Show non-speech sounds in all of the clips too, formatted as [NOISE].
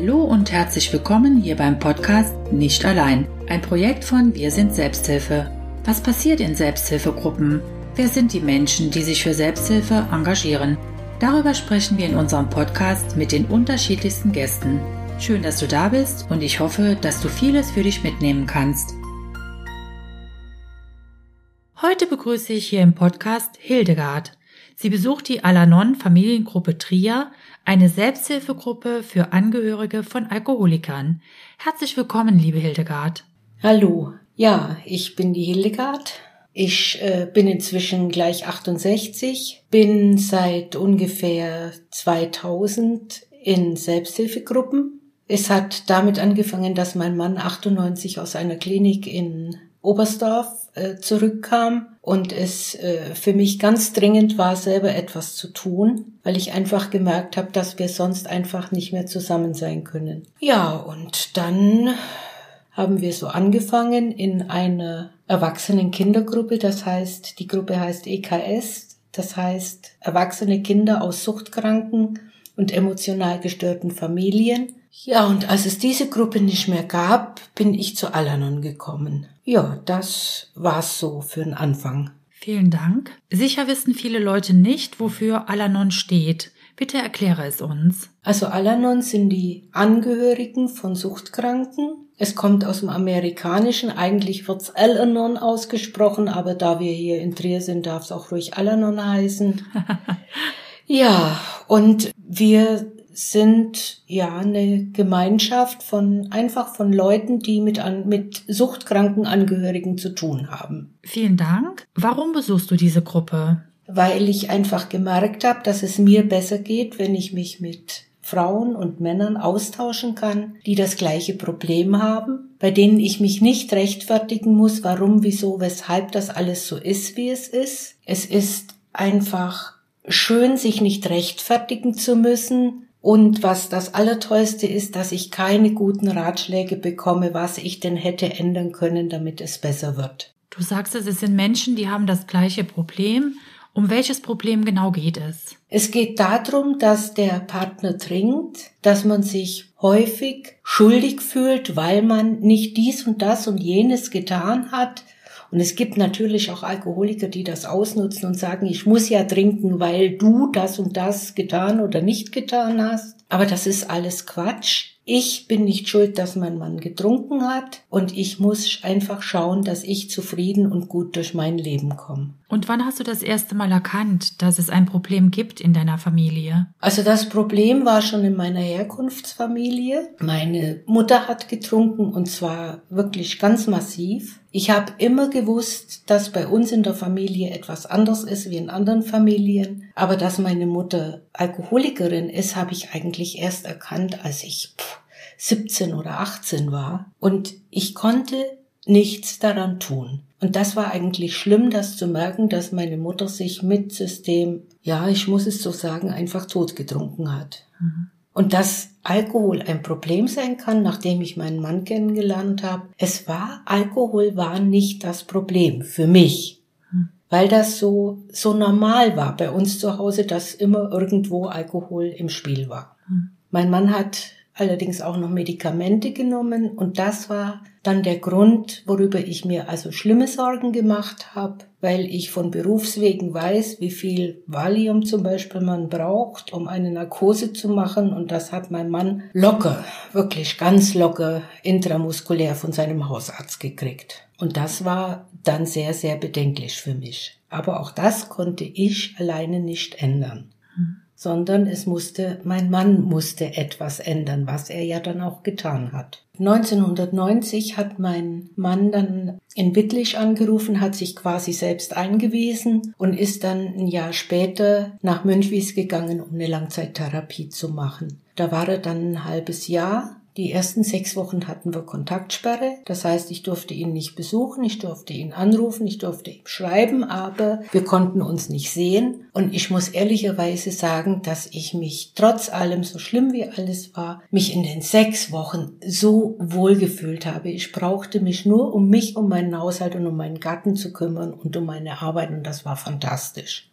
Hallo und herzlich willkommen hier beim Podcast Nicht allein, ein Projekt von Wir sind Selbsthilfe. Was passiert in Selbsthilfegruppen? Wer sind die Menschen, die sich für Selbsthilfe engagieren? Darüber sprechen wir in unserem Podcast mit den unterschiedlichsten Gästen. Schön, dass du da bist und ich hoffe, dass du vieles für dich mitnehmen kannst. Heute begrüße ich hier im Podcast Hildegard. Sie besucht die Alanon Familiengruppe Trier, eine Selbsthilfegruppe für Angehörige von Alkoholikern. Herzlich willkommen, liebe Hildegard. Hallo. Ja, ich bin die Hildegard. Ich äh, bin inzwischen gleich 68, bin seit ungefähr 2000 in Selbsthilfegruppen. Es hat damit angefangen, dass mein Mann 98 aus einer Klinik in Oberstdorf äh, zurückkam und es äh, für mich ganz dringend war, selber etwas zu tun, weil ich einfach gemerkt habe, dass wir sonst einfach nicht mehr zusammen sein können. Ja, und dann haben wir so angefangen in einer erwachsenen Kindergruppe, das heißt, die Gruppe heißt EKS, das heißt erwachsene Kinder aus suchtkranken und emotional gestörten Familien. Ja, und als es diese Gruppe nicht mehr gab, bin ich zu Alanon gekommen. Ja, das war's so für den Anfang. Vielen Dank. Sicher wissen viele Leute nicht, wofür Alanon steht. Bitte erkläre es uns. Also Alanon sind die Angehörigen von Suchtkranken. Es kommt aus dem Amerikanischen. Eigentlich wird's Al-Anon ausgesprochen, aber da wir hier in Trier sind, darf es auch ruhig Alanon heißen. [LAUGHS] ja, und wir sind ja eine Gemeinschaft von einfach von Leuten, die mit, an, mit suchtkranken Angehörigen zu tun haben. Vielen Dank. Warum besuchst du diese Gruppe? Weil ich einfach gemerkt habe, dass es mir besser geht, wenn ich mich mit Frauen und Männern austauschen kann, die das gleiche Problem haben, bei denen ich mich nicht rechtfertigen muss, warum, wieso, weshalb das alles so ist, wie es ist. Es ist einfach schön, sich nicht rechtfertigen zu müssen, und was das Allertollste ist, dass ich keine guten Ratschläge bekomme, was ich denn hätte ändern können, damit es besser wird. Du sagst es, es sind Menschen, die haben das gleiche Problem. Um welches Problem genau geht es? Es geht darum, dass der Partner trinkt, dass man sich häufig schuldig fühlt, weil man nicht dies und das und jenes getan hat, und es gibt natürlich auch Alkoholiker, die das ausnutzen und sagen, ich muss ja trinken, weil du das und das getan oder nicht getan hast. Aber das ist alles Quatsch. Ich bin nicht schuld, dass mein Mann getrunken hat und ich muss einfach schauen, dass ich zufrieden und gut durch mein Leben komme. Und wann hast du das erste Mal erkannt, dass es ein Problem gibt in deiner Familie? Also das Problem war schon in meiner Herkunftsfamilie. Meine Mutter hat getrunken und zwar wirklich ganz massiv. Ich habe immer gewusst, dass bei uns in der Familie etwas anders ist wie in anderen Familien. Aber dass meine Mutter Alkoholikerin ist, habe ich eigentlich erst erkannt, als ich pff, 17 oder 18 war und ich konnte nichts daran tun. Und das war eigentlich schlimm, das zu merken, dass meine Mutter sich mit System, ja, ich muss es so sagen, einfach totgetrunken hat. Mhm. Und dass Alkohol ein Problem sein kann, nachdem ich meinen Mann kennengelernt habe, es war, Alkohol war nicht das Problem für mich. Mhm. Weil das so, so normal war bei uns zu Hause, dass immer irgendwo Alkohol im Spiel war. Mhm. Mein Mann hat allerdings auch noch Medikamente genommen und das war dann der Grund, worüber ich mir also schlimme Sorgen gemacht habe, weil ich von Berufswegen weiß, wie viel Valium zum Beispiel man braucht, um eine Narkose zu machen und das hat mein Mann locker, wirklich ganz locker intramuskulär von seinem Hausarzt gekriegt. Und das war dann sehr, sehr bedenklich für mich. Aber auch das konnte ich alleine nicht ändern. Hm sondern es musste, mein Mann musste etwas ändern, was er ja dann auch getan hat. 1990 hat mein Mann dann in Wittlich angerufen, hat sich quasi selbst eingewiesen und ist dann ein Jahr später nach Münchwies gegangen, um eine Langzeittherapie zu machen. Da war er dann ein halbes Jahr die ersten sechs Wochen hatten wir Kontaktsperre. Das heißt, ich durfte ihn nicht besuchen, ich durfte ihn anrufen, ich durfte ihm schreiben, aber wir konnten uns nicht sehen. Und ich muss ehrlicherweise sagen, dass ich mich trotz allem, so schlimm wie alles war, mich in den sechs Wochen so wohl gefühlt habe. Ich brauchte mich nur um mich, um meinen Haushalt und um meinen Garten zu kümmern und um meine Arbeit und das war fantastisch.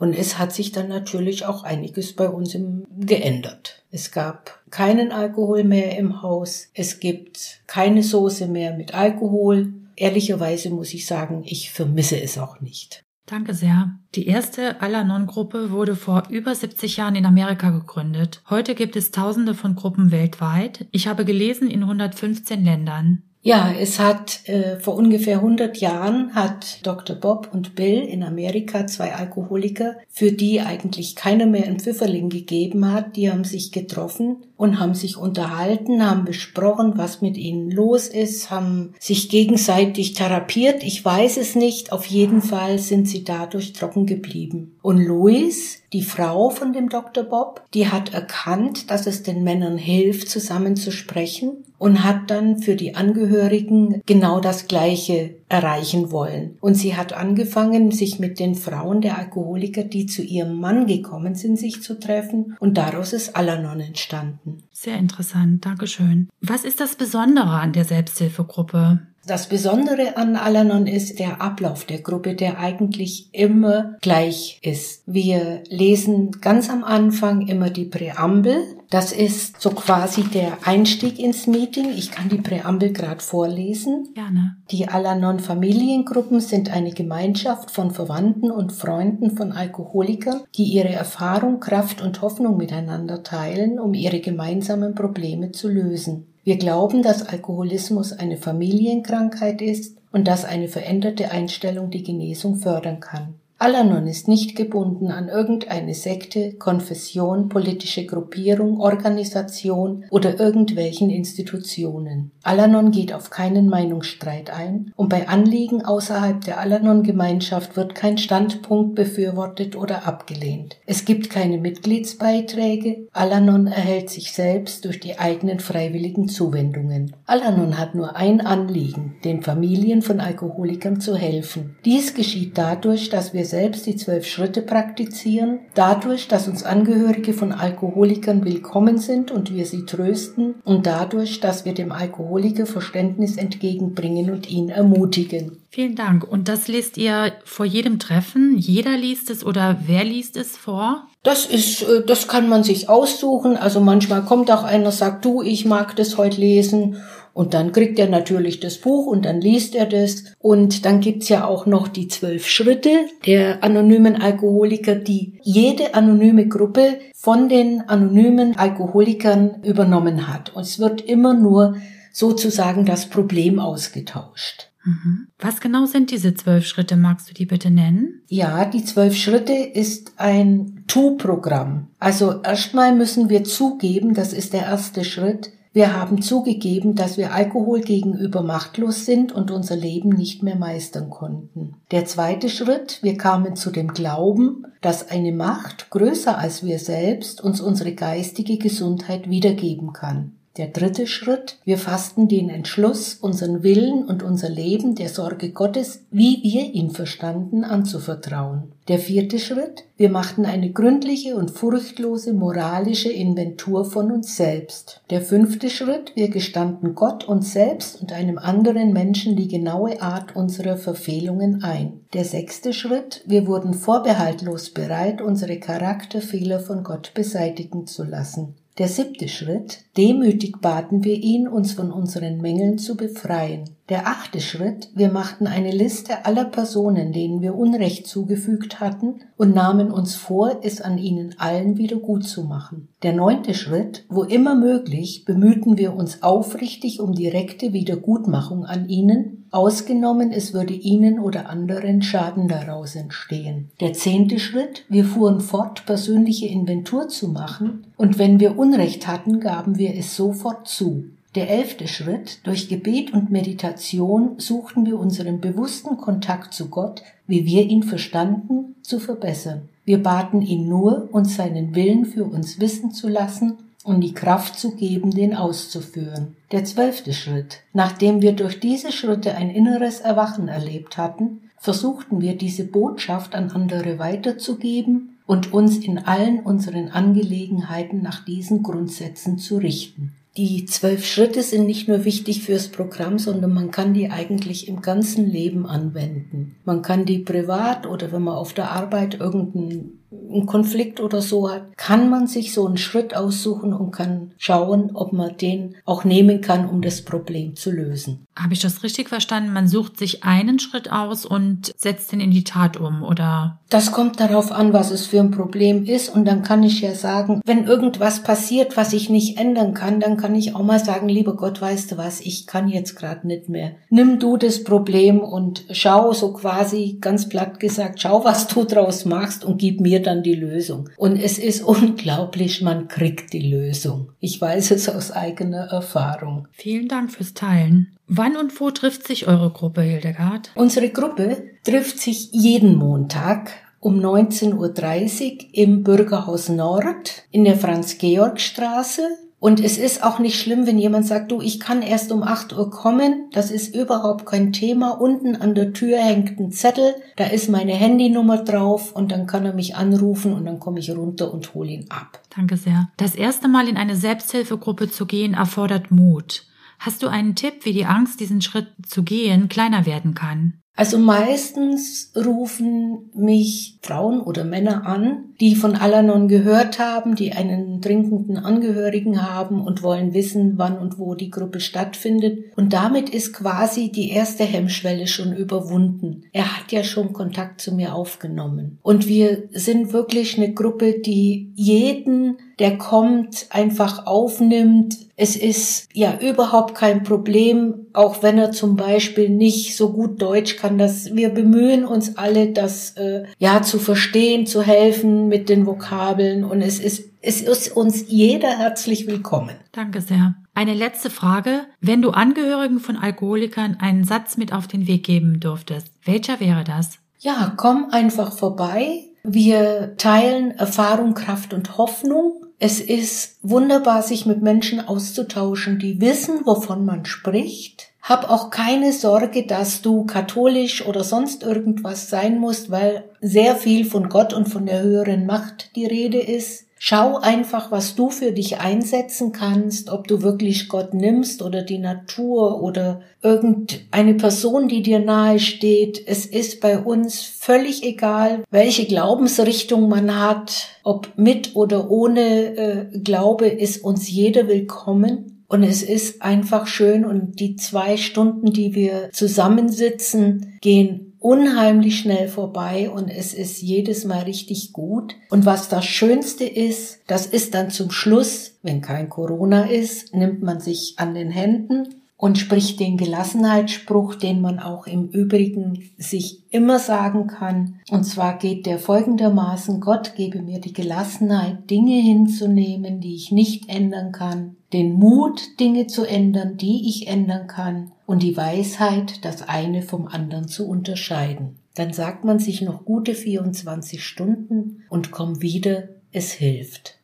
Und es hat sich dann natürlich auch einiges bei uns geändert. Es gab keinen Alkohol mehr im Haus. Es gibt keine Soße mehr mit Alkohol. Ehrlicherweise muss ich sagen, ich vermisse es auch nicht. Danke sehr. Die erste Al-Anon-Gruppe wurde vor über 70 Jahren in Amerika gegründet. Heute gibt es tausende von Gruppen weltweit. Ich habe gelesen in 115 Ländern. Ja, es hat äh, vor ungefähr 100 Jahren hat Dr. Bob und Bill in Amerika zwei Alkoholiker, für die eigentlich keiner mehr ein Pfifferling gegeben hat, die haben sich getroffen und haben sich unterhalten, haben besprochen, was mit ihnen los ist, haben sich gegenseitig therapiert. Ich weiß es nicht. Auf jeden Fall sind sie dadurch trocken geblieben. Und Louis, die Frau von dem Dr. Bob, die hat erkannt, dass es den Männern hilft, zusammen zu sprechen und hat dann für die Angehörigen genau das Gleiche erreichen wollen. Und sie hat angefangen, sich mit den Frauen der Alkoholiker, die zu ihrem Mann gekommen sind, sich zu treffen. Und daraus ist Alanon entstanden. Sehr interessant. Dankeschön. Was ist das Besondere an der Selbsthilfegruppe? Das Besondere an Alanon ist der Ablauf der Gruppe, der eigentlich immer gleich ist. Wir lesen ganz am Anfang immer die Präambel. Das ist so quasi der Einstieg ins Meeting. Ich kann die Präambel gerade vorlesen. Gerne. Die Alanon Familiengruppen sind eine Gemeinschaft von Verwandten und Freunden von Alkoholikern, die ihre Erfahrung, Kraft und Hoffnung miteinander teilen, um ihre gemeinsamen Probleme zu lösen. Wir glauben, dass Alkoholismus eine Familienkrankheit ist und dass eine veränderte Einstellung die Genesung fördern kann. Alanon ist nicht gebunden an irgendeine Sekte, Konfession, politische Gruppierung, Organisation oder irgendwelchen Institutionen. Alanon geht auf keinen Meinungsstreit ein und bei Anliegen außerhalb der Alanon-Gemeinschaft wird kein Standpunkt befürwortet oder abgelehnt. Es gibt keine Mitgliedsbeiträge. Alanon erhält sich selbst durch die eigenen freiwilligen Zuwendungen. Alanon hat nur ein Anliegen, den Familien von Alkoholikern zu helfen. Dies geschieht dadurch, dass wir selbst die zwölf Schritte praktizieren, dadurch, dass uns Angehörige von Alkoholikern willkommen sind und wir sie trösten und dadurch, dass wir dem Alkoholiker Verständnis entgegenbringen und ihn ermutigen. Vielen Dank. Und das liest ihr vor jedem Treffen? Jeder liest es oder wer liest es vor? Das ist, äh, das kann man sich aussuchen. Also manchmal kommt auch einer, sagt du, ich mag das heute lesen. Und dann kriegt er natürlich das Buch und dann liest er das. Und dann gibt's ja auch noch die zwölf Schritte der anonymen Alkoholiker, die jede anonyme Gruppe von den anonymen Alkoholikern übernommen hat. Und es wird immer nur sozusagen das Problem ausgetauscht. Mhm. Was genau sind diese zwölf Schritte? Magst du die bitte nennen? Ja, die zwölf Schritte ist ein Tu-Programm. Also erstmal müssen wir zugeben, das ist der erste Schritt, wir haben zugegeben, dass wir Alkohol gegenüber machtlos sind und unser Leben nicht mehr meistern konnten. Der zweite Schritt, wir kamen zu dem Glauben, dass eine Macht größer als wir selbst uns unsere geistige Gesundheit wiedergeben kann. Der dritte Schritt, wir fassten den Entschluss, unseren Willen und unser Leben der Sorge Gottes, wie wir ihn verstanden, anzuvertrauen. Der vierte Schritt, wir machten eine gründliche und furchtlose moralische Inventur von uns selbst. Der fünfte Schritt, wir gestanden Gott, uns selbst und einem anderen Menschen die genaue Art unserer Verfehlungen ein. Der sechste Schritt, wir wurden vorbehaltlos bereit, unsere Charakterfehler von Gott beseitigen zu lassen. Der siebte Schritt, demütig baten wir ihn, uns von unseren Mängeln zu befreien. Der achte Schritt, wir machten eine Liste aller Personen, denen wir Unrecht zugefügt hatten und nahmen uns vor, es an ihnen allen wieder gut zu machen. Der neunte Schritt, wo immer möglich, bemühten wir uns aufrichtig um direkte Wiedergutmachung an ihnen ausgenommen es würde ihnen oder anderen Schaden daraus entstehen. Der zehnte Schritt, wir fuhren fort, persönliche Inventur zu machen, und wenn wir Unrecht hatten, gaben wir es sofort zu. Der elfte Schritt, durch Gebet und Meditation suchten wir unseren bewussten Kontakt zu Gott, wie wir ihn verstanden, zu verbessern. Wir baten ihn nur, uns seinen Willen für uns wissen zu lassen und die Kraft zu geben, den auszuführen. Der zwölfte Schritt. Nachdem wir durch diese Schritte ein inneres Erwachen erlebt hatten, versuchten wir diese Botschaft an andere weiterzugeben und uns in allen unseren Angelegenheiten nach diesen Grundsätzen zu richten. Die zwölf Schritte sind nicht nur wichtig fürs Programm, sondern man kann die eigentlich im ganzen Leben anwenden. Man kann die privat oder wenn man auf der Arbeit irgendein einen Konflikt oder so hat, kann man sich so einen Schritt aussuchen und kann schauen, ob man den auch nehmen kann, um das Problem zu lösen. Habe ich das richtig verstanden? Man sucht sich einen Schritt aus und setzt den in die Tat um, oder? Das kommt darauf an, was es für ein Problem ist. Und dann kann ich ja sagen, wenn irgendwas passiert, was ich nicht ändern kann, dann kann ich auch mal sagen, lieber Gott, weißt du was, ich kann jetzt gerade nicht mehr. Nimm du das Problem und schau so quasi ganz platt gesagt, schau, was du draus machst und gib mir dann die Lösung. Und es ist [LAUGHS] unglaublich, man kriegt die Lösung. Ich weiß es aus eigener Erfahrung. Vielen Dank fürs Teilen. Wann und wo trifft sich eure Gruppe, Hildegard? Unsere Gruppe trifft sich jeden Montag um 19.30 Uhr im Bürgerhaus Nord in der Franz-Georg-Straße. Und es ist auch nicht schlimm, wenn jemand sagt, du, ich kann erst um 8 Uhr kommen. Das ist überhaupt kein Thema. Unten an der Tür hängt ein Zettel, da ist meine Handynummer drauf und dann kann er mich anrufen und dann komme ich runter und hole ihn ab. Danke sehr. Das erste Mal in eine Selbsthilfegruppe zu gehen erfordert Mut. Hast du einen Tipp, wie die Angst, diesen Schritt zu gehen, kleiner werden kann? Also meistens rufen mich Frauen oder Männer an, die von Alanon gehört haben, die einen trinkenden Angehörigen haben und wollen wissen, wann und wo die Gruppe stattfindet. Und damit ist quasi die erste Hemmschwelle schon überwunden. Er hat ja schon Kontakt zu mir aufgenommen. Und wir sind wirklich eine Gruppe, die jeden der kommt, einfach aufnimmt. Es ist ja überhaupt kein Problem, auch wenn er zum Beispiel nicht so gut Deutsch kann, dass wir bemühen uns alle, das äh, ja zu verstehen, zu helfen mit den Vokabeln und es ist es ist uns jeder herzlich willkommen. Danke sehr. Eine letzte Frage. Wenn du Angehörigen von Alkoholikern einen Satz mit auf den Weg geben dürftest, welcher wäre das? Ja, komm einfach vorbei. Wir teilen Erfahrung, Kraft und Hoffnung. Es ist wunderbar, sich mit Menschen auszutauschen, die wissen, wovon man spricht. Hab auch keine Sorge, dass du katholisch oder sonst irgendwas sein musst, weil sehr viel von Gott und von der höheren Macht die Rede ist. Schau einfach, was du für dich einsetzen kannst, ob du wirklich Gott nimmst oder die Natur oder irgendeine Person, die dir nahe steht. Es ist bei uns völlig egal, welche Glaubensrichtung man hat, ob mit oder ohne äh, Glaube ist uns jeder willkommen. Und es ist einfach schön und die zwei Stunden, die wir zusammensitzen, gehen unheimlich schnell vorbei und es ist jedes Mal richtig gut. Und was das Schönste ist, das ist dann zum Schluss, wenn kein Corona ist, nimmt man sich an den Händen und spricht den Gelassenheitsspruch, den man auch im Übrigen sich immer sagen kann. Und zwar geht der folgendermaßen, Gott gebe mir die Gelassenheit, Dinge hinzunehmen, die ich nicht ändern kann, den Mut, Dinge zu ändern, die ich ändern kann, und die Weisheit, das eine vom anderen zu unterscheiden. Dann sagt man sich noch gute 24 Stunden und komm wieder, es hilft.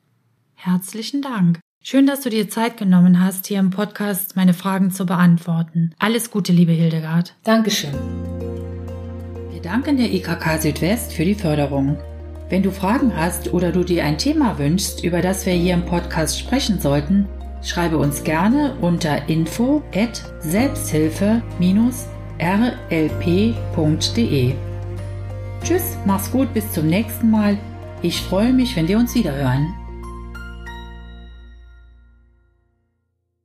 Herzlichen Dank. Schön, dass du dir Zeit genommen hast, hier im Podcast meine Fragen zu beantworten. Alles Gute, liebe Hildegard. Dankeschön. Wir danken der IKK Südwest für die Förderung. Wenn du Fragen hast oder du dir ein Thema wünschst, über das wir hier im Podcast sprechen sollten, schreibe uns gerne unter info at selbsthilfe-rlp.de. Tschüss, mach's gut, bis zum nächsten Mal. Ich freue mich, wenn wir uns wiederhören.